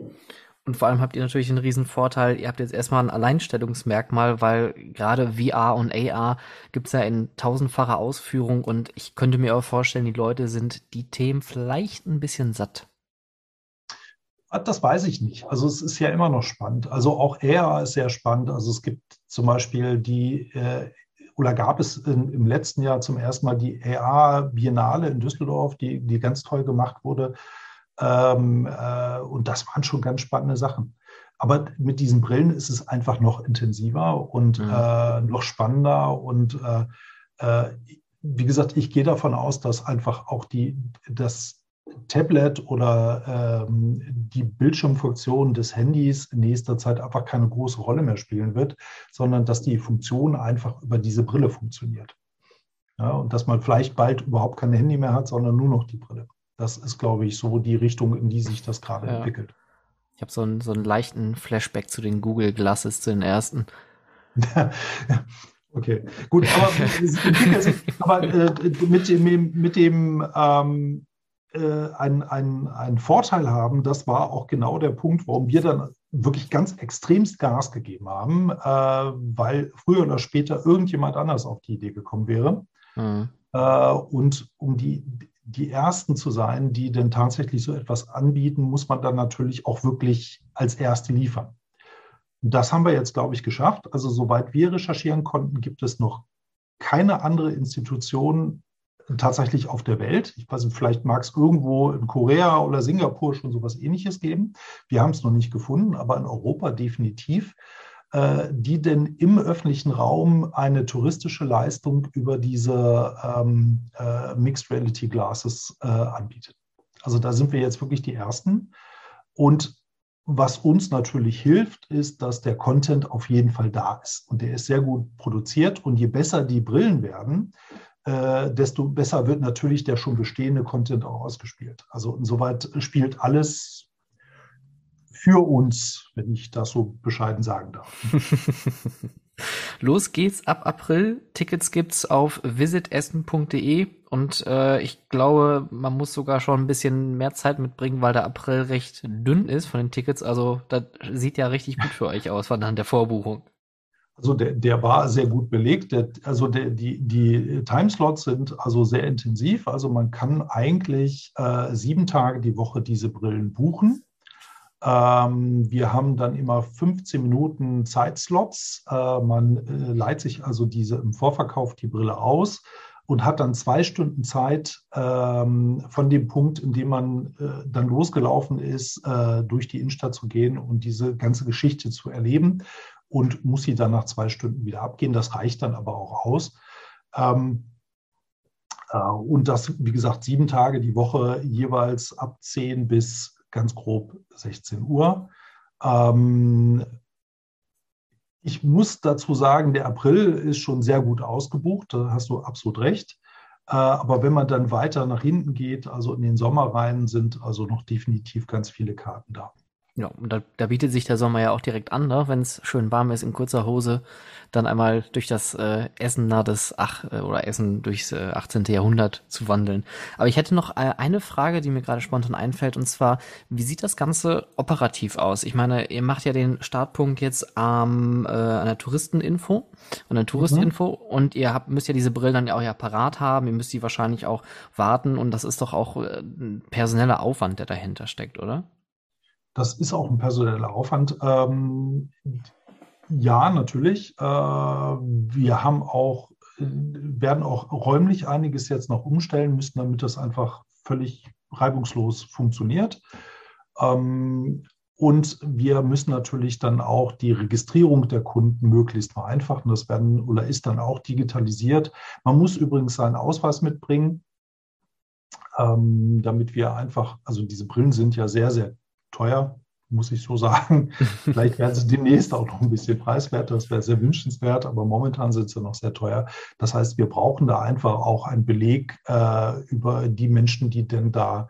Und vor allem habt ihr natürlich einen riesen Vorteil, ihr habt jetzt erstmal ein Alleinstellungsmerkmal, weil gerade VR und AR gibt es ja in tausendfacher Ausführung und ich könnte mir auch vorstellen, die Leute sind die Themen vielleicht ein bisschen satt. Ah, das weiß ich nicht. Also es ist ja immer noch spannend. Also auch AR ist sehr spannend. Also es gibt zum Beispiel die, äh, oder gab es in, im letzten Jahr zum ersten Mal die AR-Biennale in Düsseldorf, die, die ganz toll gemacht wurde. Ähm, äh, und das waren schon ganz spannende Sachen. Aber mit diesen Brillen ist es einfach noch intensiver und mhm. äh, noch spannender. Und äh, äh, wie gesagt, ich gehe davon aus, dass einfach auch die, das Tablet oder ähm, die Bildschirmfunktion des Handys in nächster Zeit einfach keine große Rolle mehr spielen wird, sondern dass die Funktion einfach über diese Brille funktioniert. Ja, und dass man vielleicht bald überhaupt kein Handy mehr hat, sondern nur noch die Brille. Das ist, glaube ich, so die Richtung, in die sich das gerade ja. entwickelt. Ich habe so einen, so einen leichten Flashback zu den Google Glasses, zu den ersten. okay, gut, aber, aber äh, mit dem, mit dem ähm, äh, ein, ein, ein Vorteil haben, das war auch genau der Punkt, warum wir dann wirklich ganz extremst Gas gegeben haben, äh, weil früher oder später irgendjemand anders auf die Idee gekommen wäre. Mhm. Äh, und um die, die Ersten zu sein, die denn tatsächlich so etwas anbieten, muss man dann natürlich auch wirklich als Erste liefern. Das haben wir jetzt, glaube ich, geschafft. Also soweit wir recherchieren konnten, gibt es noch keine andere Institution tatsächlich auf der Welt. Ich weiß nicht, vielleicht mag es irgendwo in Korea oder Singapur schon sowas ähnliches geben. Wir haben es noch nicht gefunden, aber in Europa definitiv äh, die denn im öffentlichen Raum eine touristische Leistung über diese ähm, äh, Mixed Reality Glasses äh, anbietet. Also da sind wir jetzt wirklich die Ersten. Und was uns natürlich hilft, ist, dass der Content auf jeden Fall da ist. Und der ist sehr gut produziert. Und je besser die Brillen werden, äh, desto besser wird natürlich der schon bestehende Content auch ausgespielt. Also insoweit spielt alles für uns, wenn ich das so bescheiden sagen darf. Los geht's ab April. Tickets gibt's auf visitessen.de und äh, ich glaube, man muss sogar schon ein bisschen mehr Zeit mitbringen, weil der April recht dünn ist von den Tickets. Also das sieht ja richtig gut für euch aus von der Vorbuchung. Also der, der war sehr gut belegt. Der, also der, die, die Timeslots sind also sehr intensiv. Also man kann eigentlich äh, sieben Tage die Woche diese Brillen buchen. Ähm, wir haben dann immer 15 Minuten Zeitslots. Äh, man äh, leiht sich also diese im Vorverkauf die Brille aus und hat dann zwei Stunden Zeit ähm, von dem Punkt, in dem man äh, dann losgelaufen ist, äh, durch die Innenstadt zu gehen und diese ganze Geschichte zu erleben und muss sie dann nach zwei Stunden wieder abgehen. Das reicht dann aber auch aus. Ähm, äh, und das, wie gesagt, sieben Tage die Woche jeweils ab 10 bis ganz grob 16 Uhr. Ähm, Ich muss dazu sagen, der April ist schon sehr gut ausgebucht, da hast du absolut recht. Äh, aber wenn man dann weiter nach hinten geht, also in den Sommer rein, sind also noch definitiv ganz viele Karten da. Ja, und da, da bietet sich der Sommer ja auch direkt an, ne? wenn es schön warm ist in kurzer Hose, dann einmal durch das äh, Essen nach des Ach äh, oder Essen durchs äh, 18. Jahrhundert zu wandeln. Aber ich hätte noch äh, eine Frage, die mir gerade spontan einfällt, und zwar, wie sieht das Ganze operativ aus? Ich meine, ihr macht ja den Startpunkt jetzt am äh, an der Touristeninfo, an der Touristinfo, mhm. und ihr habt, müsst ja diese Brillen dann ja auch ja parat haben, ihr müsst die wahrscheinlich auch warten, und das ist doch auch äh, ein personeller Aufwand, der dahinter steckt, oder? Das ist auch ein personeller Aufwand. Ähm, ja, natürlich. Äh, wir haben auch, äh, werden auch räumlich einiges jetzt noch umstellen müssen, damit das einfach völlig reibungslos funktioniert. Ähm, und wir müssen natürlich dann auch die Registrierung der Kunden möglichst vereinfachen. Das werden oder ist dann auch digitalisiert. Man muss übrigens seinen Ausweis mitbringen, ähm, damit wir einfach, also diese Brillen sind ja sehr, sehr teuer, muss ich so sagen. Vielleicht werden sie demnächst auch noch ein bisschen preiswerter, das wäre sehr wünschenswert, aber momentan sind sie noch sehr teuer. Das heißt, wir brauchen da einfach auch einen Beleg äh, über die Menschen, die denn da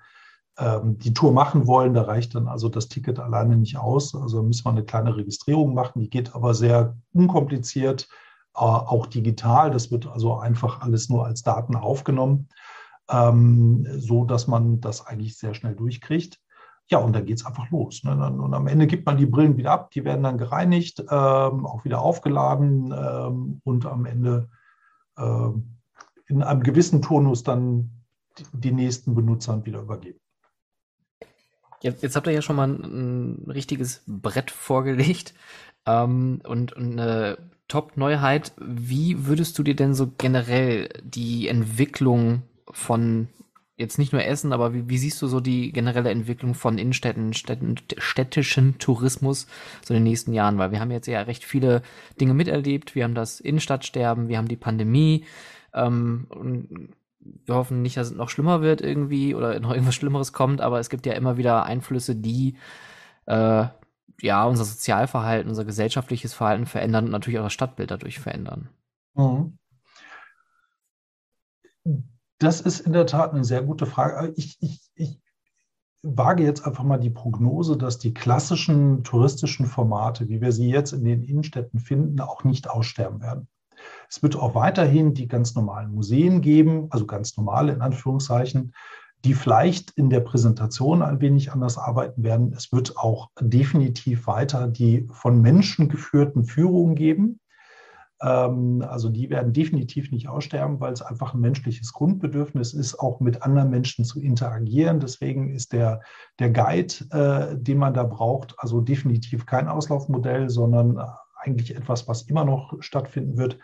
ähm, die Tour machen wollen. Da reicht dann also das Ticket alleine nicht aus. Also müssen wir eine kleine Registrierung machen, die geht aber sehr unkompliziert, äh, auch digital. Das wird also einfach alles nur als Daten aufgenommen, ähm, so dass man das eigentlich sehr schnell durchkriegt. Ja, und dann geht es einfach los. Ne? Und am Ende gibt man die Brillen wieder ab, die werden dann gereinigt, ähm, auch wieder aufgeladen ähm, und am Ende ähm, in einem gewissen Turnus dann die, die nächsten Benutzern wieder übergeben. Jetzt, habt ihr ja schon mal ein, ein richtiges Brett vorgelegt ähm, und, und eine Top-Neuheit. Wie würdest du dir denn so generell die Entwicklung von jetzt nicht nur Essen, aber wie, wie siehst du so die generelle Entwicklung von Innenstädten, Städten, städtischen Tourismus so in den nächsten Jahren? Weil wir haben jetzt ja recht viele Dinge miterlebt. Wir haben das Innenstadtsterben, wir haben die Pandemie. Ähm, und wir hoffen nicht, dass es noch schlimmer wird irgendwie oder noch irgendwas Schlimmeres kommt, aber es gibt ja immer wieder Einflüsse, die äh, ja unser Sozialverhalten, unser gesellschaftliches Verhalten verändern und natürlich auch das Stadtbild dadurch verändern. Mhm. Das ist in der Tat eine sehr gute Frage. Ich, ich, ich wage jetzt einfach mal die Prognose, dass die klassischen touristischen Formate, wie wir sie jetzt in den Innenstädten finden, auch nicht aussterben werden. Es wird auch weiterhin die ganz normalen Museen geben, also ganz normale in Anführungszeichen, die vielleicht in der Präsentation ein wenig anders arbeiten werden. Es wird auch definitiv weiter die von Menschen geführten Führungen geben. Ähm, also die werden definitiv nicht aussterben, weil es einfach ein menschliches Grundbedürfnis ist, auch mit anderen Menschen zu interagieren. Deswegen ist der, der Guide, äh, den man da braucht, also definitiv kein Auslaufmodell, sondern eigentlich etwas, was immer noch stattfinden wird.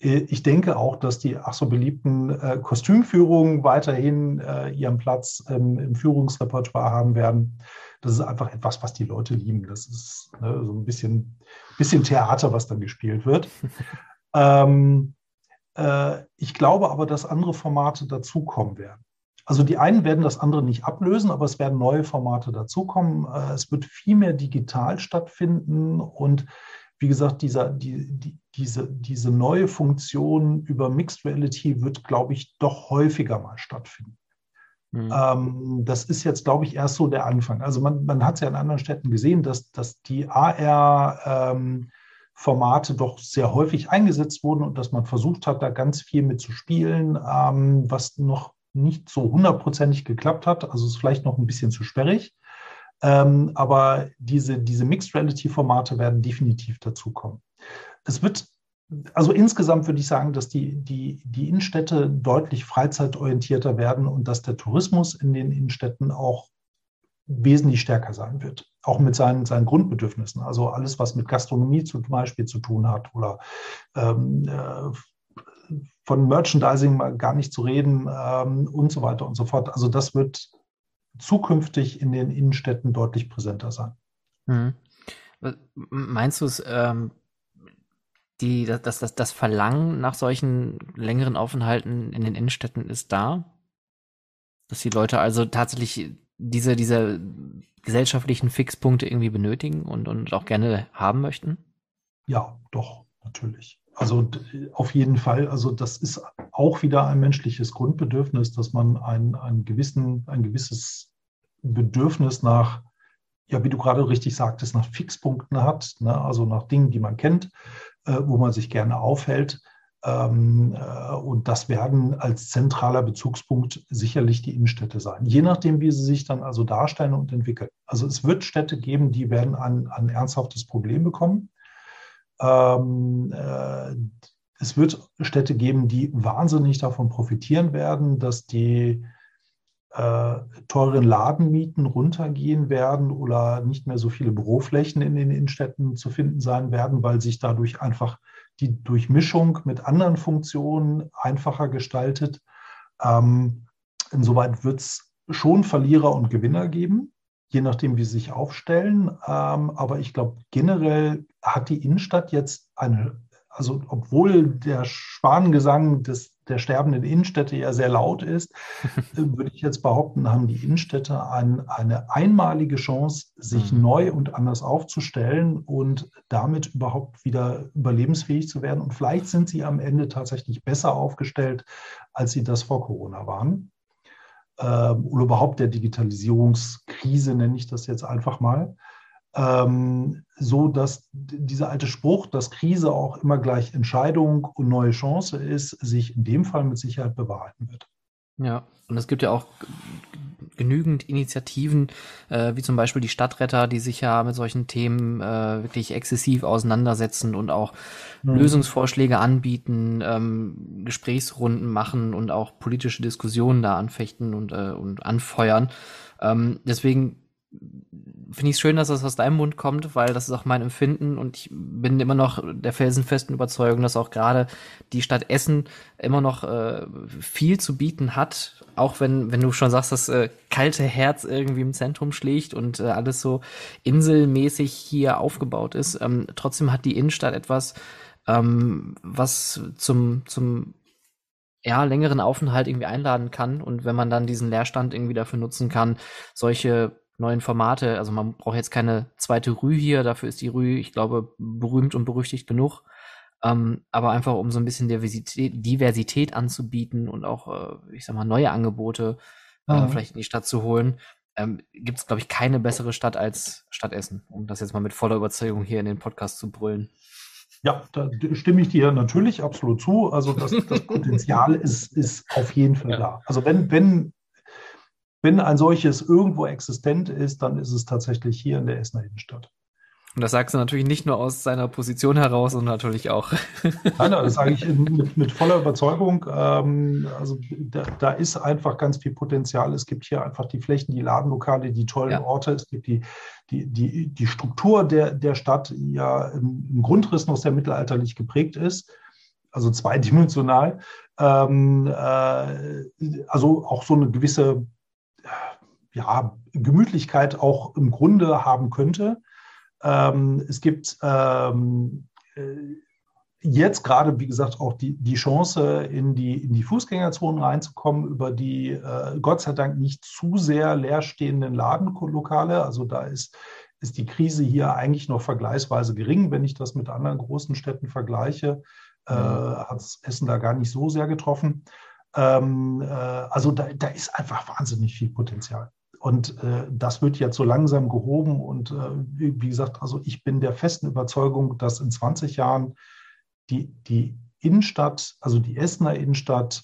Äh, ich denke auch, dass die ach so beliebten äh, Kostümführungen weiterhin äh, ihren Platz ähm, im Führungsrepertoire haben werden. Das ist einfach etwas, was die Leute lieben. Das ist ne, so ein bisschen, bisschen Theater, was dann gespielt wird. ähm, äh, ich glaube aber, dass andere Formate dazukommen werden. Also die einen werden das andere nicht ablösen, aber es werden neue Formate dazukommen. Äh, es wird viel mehr digital stattfinden und wie gesagt, dieser, die, die, diese, diese neue Funktion über Mixed Reality wird, glaube ich, doch häufiger mal stattfinden. Mhm. Ähm, das ist jetzt, glaube ich, erst so der Anfang. Also man, man hat es ja in anderen Städten gesehen, dass, dass die AR-Formate ähm, doch sehr häufig eingesetzt wurden und dass man versucht hat, da ganz viel mit zu spielen, ähm, was noch nicht so hundertprozentig geklappt hat. Also ist vielleicht noch ein bisschen zu sperrig. Ähm, aber diese, diese Mixed Reality-Formate werden definitiv dazukommen. Es wird also insgesamt würde ich sagen, dass die, die, die Innenstädte deutlich freizeitorientierter werden und dass der Tourismus in den Innenstädten auch wesentlich stärker sein wird, auch mit seinen, seinen Grundbedürfnissen. Also alles, was mit Gastronomie zum Beispiel zu tun hat oder ähm, äh, von Merchandising mal gar nicht zu reden ähm, und so weiter und so fort. Also das wird zukünftig in den Innenstädten deutlich präsenter sein. Mhm. Meinst du es, ähm, die, das, das, das Verlangen nach solchen längeren Aufenthalten in den Innenstädten ist da. Dass die Leute also tatsächlich diese, diese gesellschaftlichen Fixpunkte irgendwie benötigen und, und auch gerne haben möchten? ja, doch, natürlich. Also auf jeden Fall. Also das ist auch wieder ein menschliches Grundbedürfnis, dass man ein, ein, gewissen, ein gewisses Bedürfnis nach, ja, wie du gerade richtig sagtest, nach Fixpunkten hat, ne? also nach Dingen, die man kennt, wo man sich gerne aufhält. Ähm, äh, und das werden als zentraler Bezugspunkt sicherlich die Innenstädte sein, je nachdem, wie sie sich dann also darstellen und entwickeln. Also es wird Städte geben, die werden ein, ein ernsthaftes Problem bekommen. Ähm, äh, es wird Städte geben, die wahnsinnig davon profitieren werden, dass die äh, teuren Ladenmieten runtergehen werden oder nicht mehr so viele Büroflächen in den Innenstädten zu finden sein werden, weil sich dadurch einfach die Durchmischung mit anderen Funktionen einfacher gestaltet. Ähm, insoweit wird es schon Verlierer und Gewinner geben, je nachdem, wie sie sich aufstellen. Ähm, aber ich glaube, generell hat die Innenstadt jetzt eine, also obwohl der Schwanengesang des, der sterbenden Innenstädte ja sehr laut ist, würde ich jetzt behaupten, haben die Innenstädte ein, eine einmalige Chance, sich mhm. neu und anders aufzustellen und damit überhaupt wieder überlebensfähig zu werden. Und vielleicht sind sie am Ende tatsächlich besser aufgestellt, als sie das vor Corona waren. Ähm, oder überhaupt der Digitalisierungskrise nenne ich das jetzt einfach mal ähm, so dass dieser alte Spruch, dass Krise auch immer gleich Entscheidung und neue Chance ist, sich in dem Fall mit Sicherheit bewahrheiten wird. Ja, und es gibt ja auch genügend Initiativen, äh, wie zum Beispiel die Stadtretter, die sich ja mit solchen Themen äh, wirklich exzessiv auseinandersetzen und auch mhm. Lösungsvorschläge anbieten, ähm, Gesprächsrunden machen und auch politische Diskussionen da anfechten und, äh, und anfeuern. Ähm, deswegen finde ich es schön, dass das aus deinem Mund kommt, weil das ist auch mein Empfinden und ich bin immer noch der felsenfesten Überzeugung, dass auch gerade die Stadt Essen immer noch äh, viel zu bieten hat, auch wenn, wenn du schon sagst, das äh, kalte Herz irgendwie im Zentrum schlägt und äh, alles so inselmäßig hier aufgebaut ist. Ähm, trotzdem hat die Innenstadt etwas, ähm, was zum, zum ja, längeren Aufenthalt irgendwie einladen kann und wenn man dann diesen Leerstand irgendwie dafür nutzen kann, solche neuen Formate. Also man braucht jetzt keine zweite Rü hier, dafür ist die Rü, ich glaube, berühmt und berüchtigt genug. Ähm, aber einfach um so ein bisschen Diversität, Diversität anzubieten und auch, äh, ich sag mal, neue Angebote äh, vielleicht in die Stadt zu holen, ähm, gibt es, glaube ich, keine bessere Stadt als Stadt Essen, um das jetzt mal mit voller Überzeugung hier in den Podcast zu brüllen. Ja, da stimme ich dir natürlich absolut zu. Also das, das Potenzial ist, ist auf jeden Fall ja. da. Also wenn, wenn wenn ein solches irgendwo existent ist, dann ist es tatsächlich hier in der Essener Innenstadt. Und das sagst du natürlich nicht nur aus seiner Position heraus, sondern natürlich auch. Nein, das sage ich mit, mit voller Überzeugung. Ähm, also da, da, ist einfach ganz viel Potenzial. Es gibt hier einfach die Flächen, die Ladenlokale, die tollen ja. Orte. Es gibt die, die, die, die Struktur der, der Stadt, die ja im, im Grundriss noch sehr mittelalterlich geprägt ist, also zweidimensional. Ähm, äh, also auch so eine gewisse ja, Gemütlichkeit auch im Grunde haben könnte. Ähm, es gibt ähm, äh, jetzt gerade, wie gesagt, auch die, die Chance, in die, in die Fußgängerzonen reinzukommen, über die äh, Gott sei Dank nicht zu sehr leerstehenden Ladenlokale. Also da ist, ist die Krise hier eigentlich noch vergleichsweise gering. Wenn ich das mit anderen großen Städten vergleiche, äh, hat es Essen da gar nicht so sehr getroffen. Ähm, äh, also da, da ist einfach wahnsinnig viel Potenzial. Und äh, das wird jetzt so langsam gehoben. Und äh, wie, gesagt, also ich bin der festen Überzeugung, dass in 20 Jahren die, die Innenstadt, also die Essener Innenstadt,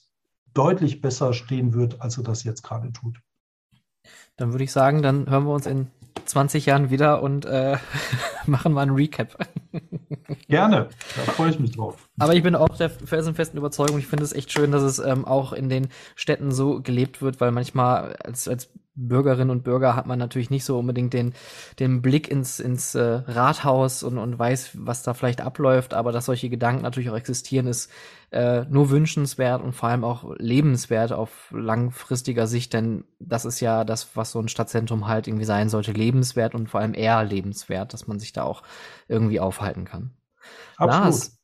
deutlich besser stehen wird, als sie das jetzt gerade tut. Dann würde ich sagen, dann hören wir uns in 20 Jahren wieder und äh, machen mal einen Recap. Gerne, da freue ich mich drauf. Aber ich bin auch der felsenfesten Überzeugung, ich finde es echt schön, dass es ähm, auch in den Städten so gelebt wird, weil manchmal als, als Bürgerinnen und Bürger hat man natürlich nicht so unbedingt den, den Blick ins, ins äh, Rathaus und, und weiß, was da vielleicht abläuft, aber dass solche Gedanken natürlich auch existieren, ist äh, nur wünschenswert und vor allem auch lebenswert auf langfristiger Sicht, denn das ist ja das, was so ein Stadtzentrum halt irgendwie sein sollte, lebenswert und vor allem eher lebenswert, dass man sich da auch irgendwie aufhalten kann. Absolut. Lars,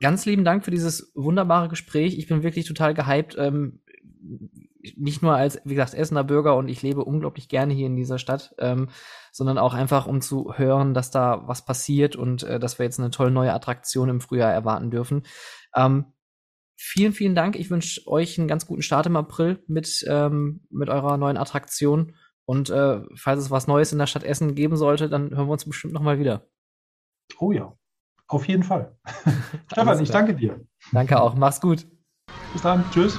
ganz lieben Dank für dieses wunderbare Gespräch. Ich bin wirklich total gehypt. Ähm, nicht nur als, wie gesagt, Essener Bürger und ich lebe unglaublich gerne hier in dieser Stadt, ähm, sondern auch einfach, um zu hören, dass da was passiert und äh, dass wir jetzt eine tolle neue Attraktion im Frühjahr erwarten dürfen. Ähm, vielen, vielen Dank. Ich wünsche euch einen ganz guten Start im April mit, ähm, mit eurer neuen Attraktion. Und äh, falls es was Neues in der Stadt Essen geben sollte, dann hören wir uns bestimmt nochmal wieder. Oh ja, auf jeden Fall. Stefan, ich danke dir. Danke auch. Mach's gut. Bis dann. Tschüss.